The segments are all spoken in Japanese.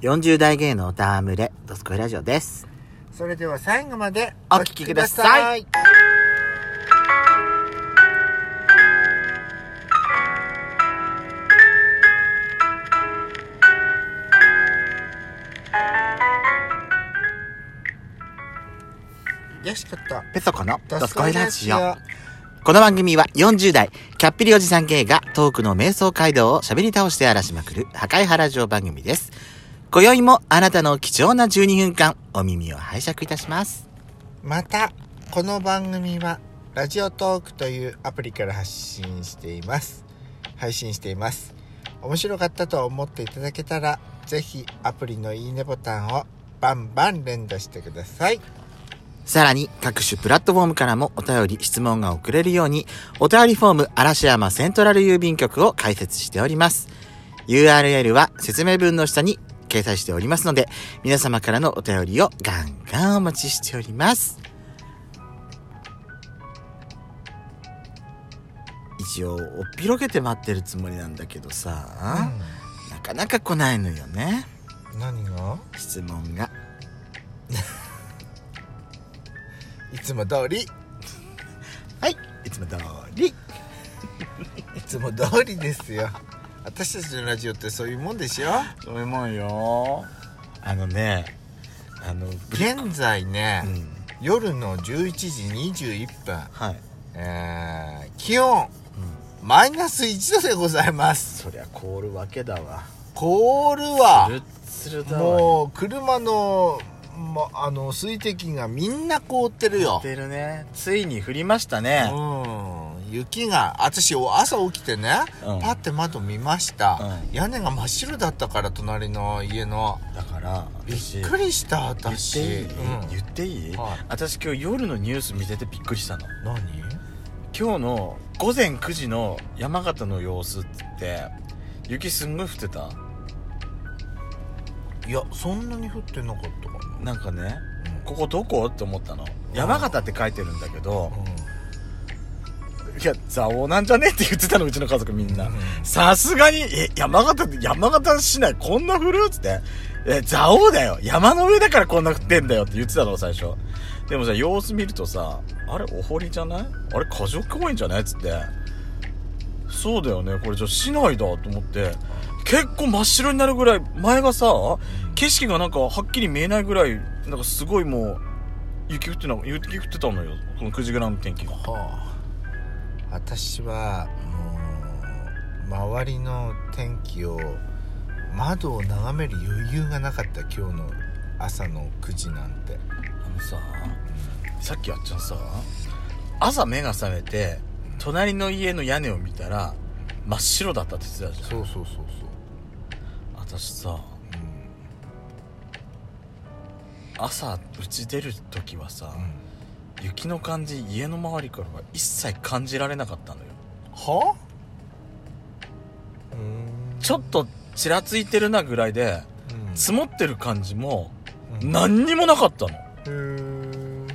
40代芸能タームレ、ドスコイラジオです。それでは最後までお聞きください。よしこと。ペソコのドドスコイララジオジオ。この番組は40代、キャッピリおじさん芸がトークの瞑想街道を喋り倒して荒らしまくる破壊原城番組です。今宵もあなたの貴重な12分間、お耳を拝借いたします。また、この番組は、ラジオトークというアプリから発信しています。配信しています。面白かったと思っていただけたら、ぜひアプリのいいねボタンをバンバン連打してください。さらに各種プラットフォームからもお便り、質問が送れるように、お便りフォーム嵐山セントラル郵便局を開設しております。URL は説明文の下に掲載しておりますので、皆様からのお便りをガンガンお待ちしております。一応、おっぴろげて待ってるつもりなんだけどさ、なかなか来ないのよね、うん、何が？質問が。いつも通り、はい、いつも通り。いつも通りですよ。私たちのラジオってそういうもんでしょ？そういうもんよ。あのねあの現在ね、うん。夜の11時21分、はい、えー、気温マイナス1度でございます。そりゃ凍るわけだわ。凍るわ。もう車の,、ま、あの水滴がみんな凍ってるよ。てるね。ついに降りましたね。うん雪が私朝起きてね、うん。パッて窓見ました、うん。屋根が真っ白だったから隣の家の。だからび私っくりした言っ私ていい、うん。言っていい、はい。私今日夜のニュース見ててびっくりしたの。何？今日の午前9時の山形の様子って雪すんごい降ってた？いやそんなに降ってなかったかな。なんかねうん。ここどこ？って思ったの。山形って書いてるんだけど、いや、蔵王なんじゃね？って言ってたの、うちの家族みんな。さすがに、え、山形って、山形市内こんな降るっつって。え、蔵王だよ。山の上だからこんな降ってんだよって言ってたの、最初。でもさ、様子見るとさ、あれ、お堀じゃない？あれ、過剰公園じゃない？っつって。そうだよね。これじゃあ市内だと思って。結構真っ白になるぐらい、前がさ、景色がなんかはっきり見えないぐらい、なんかすごいもう、雪降ってな、雪降ってたのよ。この9時ぐらいの天気が。はあ私はもう周りの天気を窓を眺める余裕がなかった今日の朝の9時なんて。あのさ、さっきあっちゃんさ、朝目が覚めて、隣の家の屋根を見たら、真っ白だったって言ってたじゃん。そうそうそうそう。私さ、朝、うち出る時はさ、雪の感じ、家の周りからは一切感じられなかったのよ。は？ちょっとちらついてるなぐらいで、うん積もってる感じも、うん何にもなかったの。へー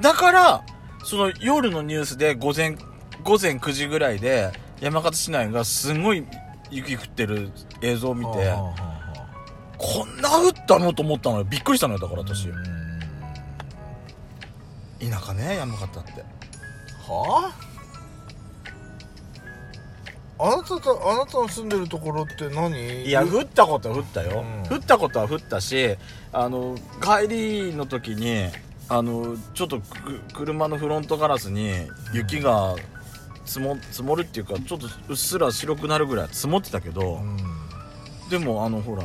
だから、その夜のニュースで午前、午前9時ぐらいで山形市内がすごい雪降ってる映像を見て、はあはあはあこんな降ったの？と思ったのよ。びっくりしたのよ、だから私。うん田舎ね、山形って。はあ？あなたとあなたの住んでるところって何？いや、降ったことは降ったよ。うん。降ったことは降ったし、あの、帰りの時に、あの、ちょっとく車のフロントガラスに雪が積も積もるっていうか、ちょっとうっすら白くなるぐらい積もってたけど、うん。でもあのほら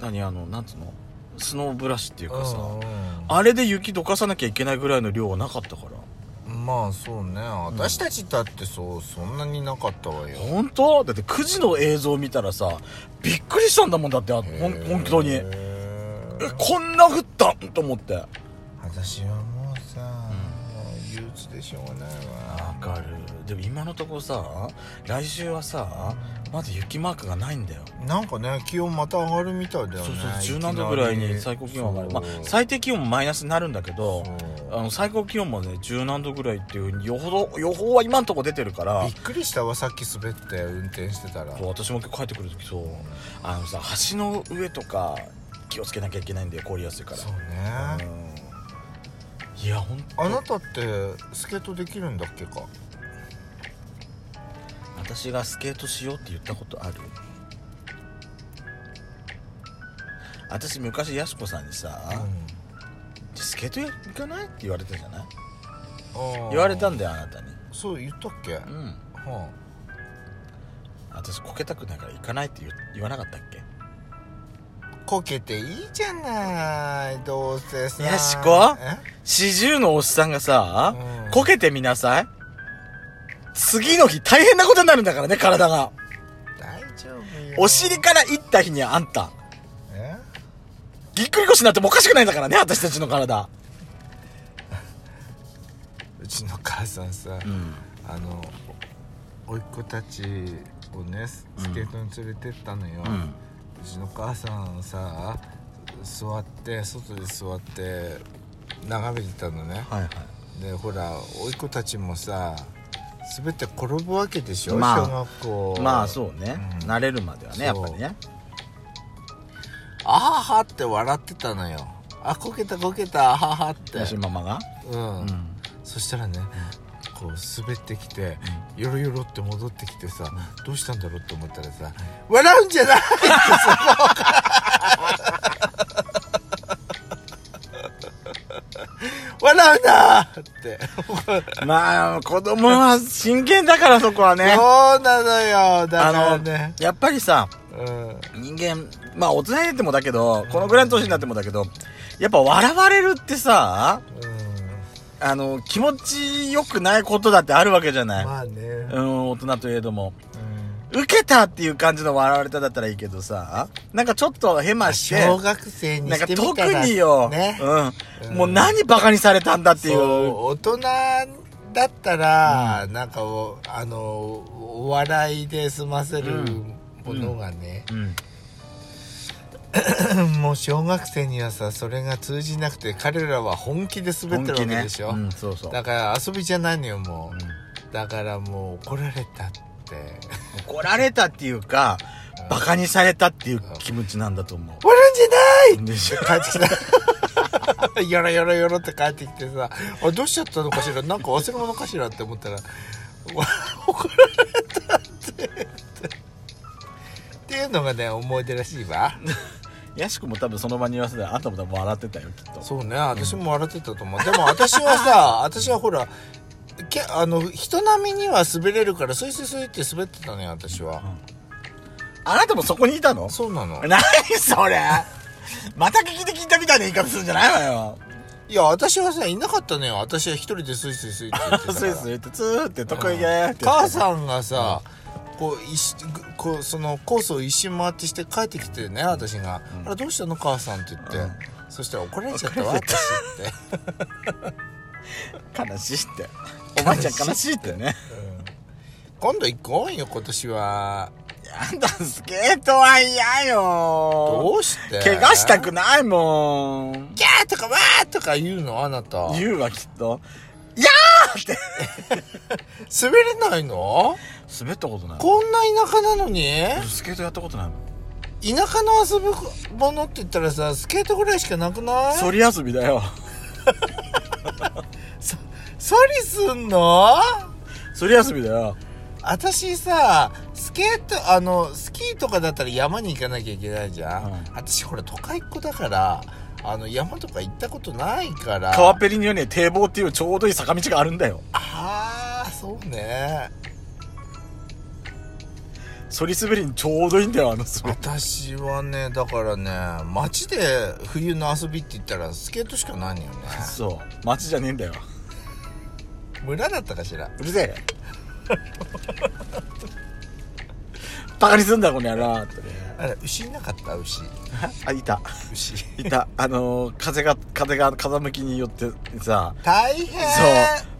何あのなんつうの？スノーブラシっていうかさ、うんあれで雪どかさなきゃいけないぐらいの量はなかったから。まあそうね。私たちだってそうそんなになかったわよ。本当？だって9時の映像を見たらさびっくりしたんだもんだってあほん本当に。へえーこんな降ったん？と思って。わ私はも憂鬱でしょうがないわかる。でも今のところさ来週はさまだ雪マークがないんだよ。なんかね気温また上がるみたいだよね。そうそう17度ぐらいに最高気温上がる。まあ最低気温もマイナスになるんだけどあの最高気温もね十何度ぐらいっていうふうに予報予報は今んとこ出てるからびっくりしたわさっき滑って運転してたら。そう私も今日帰ってくる時そう。あのさ橋の上とか気をつけなきゃいけないんで凍りやすいから。そうね。うんいやほんとあなたってスケートできるんだっけか？私がスケートしようって言ったことある？私昔やす子さんにさ、スケート行かない？って言われたじゃない？うん言われたんだよあなたに。そう言ったっけ、うん。は私こけたくないから行かないって言言わなかったっけ？あ、こけていいじゃないどうせさ。やしこえ四十のおっさんがさ、うん。こけてみなさい。次の日大変なことになるんだからね体が。大丈夫よ。お尻から行った日にあんた。え？ぎっくり腰になってもおかしくないんだからね私たちの体。うちの母さんさ、うん。あのおいっ子たちをねススケートに連れてったのよ、うん。うちの母さんさ座って外で座って眺めてたのね。はいはい。でほらおいっ子たちもさ滑って転ぶわけでしょ、まあ小学校。まあそうね、うん。慣れるまではねやっぱりね。あははって笑ってたのよ。あこけたこけた。あははって。吉ママが？うん、うん。そしたらね、こう滑ってきて、よろよろって戻ってきてさ、どうしたんだろうって思ったらさ、笑うんじゃないって笑うなって。まあ子供は真剣だからそこはねそうなのよ。だあからのね。やっぱりさうん。人間まあ大人になってもだけどこのぐらいの年になってもだけどやっぱ笑われるってさあの気持ちよくないことだってあるわけじゃうん。ない、まあね。うん大人といえども。うん。受けたっていう感じの笑われただったらいいけどさなんかちょっとヘマして小学生になんかしてみ特たらによ、ね。うん、うん。もう何バカにされたんだっていう。そう大人だったら、なんかおあのお笑いで済ませるうんものがね、うん、もう小学生にはさそれが通じなくて彼らは本気で滑ってるわけでしょ、うん、そうそう、だから遊びじゃないのよもう、うん。だからもう怒られたって。怒られたっていうかバカにされたっていう気持ちなんだと思う。笑うんじゃない！でしょ帰ってきた。よろよろよろって帰ってきてさあどうしちゃったのかしら？なんか忘れ物かしらって思ったらわ 怒られたって。っていうのがね思い出らしいわやしくも多分その場に言わせたらあんたも多分笑ってたよきっと。そうね私も笑ってたと思う、でも私はさ 私はほらけあの人並みには滑れるからスイスイスイって滑ってたのよ私は、あなたもそこにいたの？そうなの。何それ？また聞きで聞いたみたいな言い方するんじゃないわよ。いや私はさいなかったのよ私は一人でスイスイスイって言ってた スイスイ言ってツーって得意げーって母さんがさ、こう一こうそのコースを一周回ってして帰ってきてね私が「うん。あれどうしたの母さん」って言って、うん。そしたら怒られちゃったわ 私って、悲しいって。おばあちゃん悲しいってね。今度行こうよ今年は。やだスケートは嫌よ。どうして？怪我したくないもん。ギャーとかわーとか言うの？あなた。滑言うわきっと「やー!」って。れないの？滑ったことないこんな田舎なのに？スケートやったことないもん。田舎の遊ぶものって言ったらさスケートぐらいしかなくない？そり遊びだよ。ソリすんの？そり遊びだよ。私さスケートあのスキーとかだったら山に行かなきゃいけないじゃん、うん。私ほら都会っ子だからあの山とか行ったことないから。川っぺりにはね堤防っていうちょうどいい坂道があるんだよ。ああそうねそり滑りにちょうどいいんだよあの滑り。私はねだからね街で冬の遊びって言ったらスケートしかないのよね。そう。街じゃねえんだよ。村だったかしら？うるせえ。バカにすんだこの野郎って。ねあれ牛いなかった？牛。あいた。牛。いた。あのー風が風が風向きによってさ。大変。そう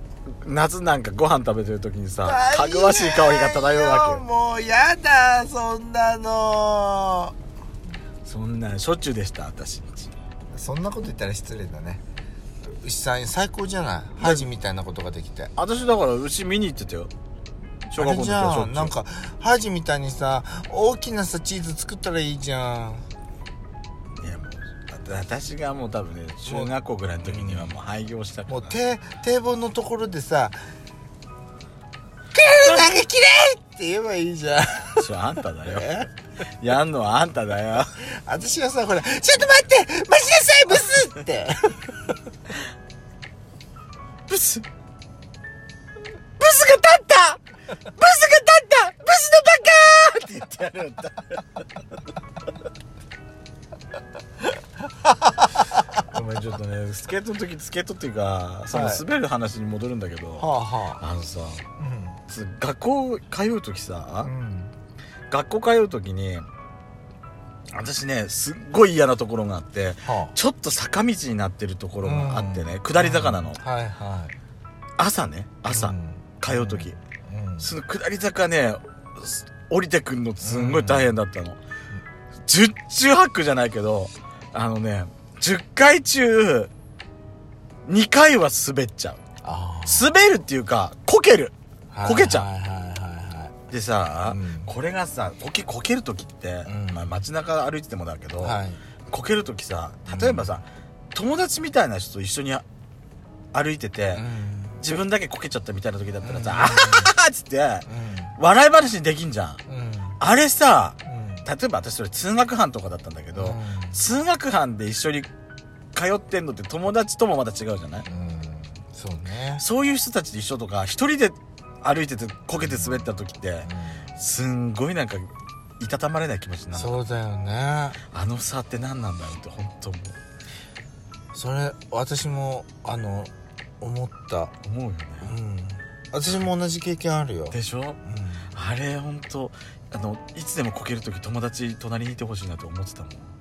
夏なんかご飯食べてる時にさかぐわしい香りが漂うわけよ。もうやだそんなの。そんなんしょっちゅうでした私そんなこと言ったら失礼だね。牛さん最高じゃない？ハジみたいなことができて。私だから牛見に行ってたよ。小学校の時じなんかハジみたいにさ大きなさチーズ作ったらいいじゃん私がもう多分ね中学校ぐらいの時にはもう廃業したからもう堤堤防のところでさ「体がきれい!」って言えばいいじゃん。それあんただよ。え？やんのはあんただよ。私はさほら「ちょっと待って待ちなさいブス!」って。ブス。ブスが立った。ブスが立った。ブスのバカーって言ってやるんだ ごめんちょっとねスケートの時スケートっていうかそのはい。滑る話に戻るんだけど、はあはあ。のさあつ学校通う時さ、うん。学校通う時に私ねすっごい嫌なところがあってはちょっと坂道になってるところがあってね、うん。下り坂なの、はいは朝ねい朝、うん。通う時、うん。その下り坂ねす降りてくんのすんごい大変だったの、十中八九じゃないけどあのね10回中2回は滑っちゃう。あ滑るっていうかこける。あこけちゃう。はいはいはいはでさ、うん。これがさこけこける時って、うん。まあ、街中歩いててもだけど、いはい。こける時さ例えばさ、友達みたいな人と一緒に歩いてて、うん。自分だけこけちゃったみたいな時だったらさ、うん。あはははっつって笑い話にできんじゃんうん。うん。あれさうん例えば私それ通学班とかだったんだけど、通学班で一緒に通ってんのって友達ともまた違うじゃない？うん。うんそうね。そういう人たちと一緒とか一人で歩いててこけて滑った時ってすんごいなんかいたたまれない気持ちになる。そうだよね。あの差って何なんだろうって本当思それ私もあの思った。う思うよね。うん。私も同じ経験あるよ。でしょ？うん。あれ本当あのいつでもこける時友達隣にいてほしいなと思ってたもん。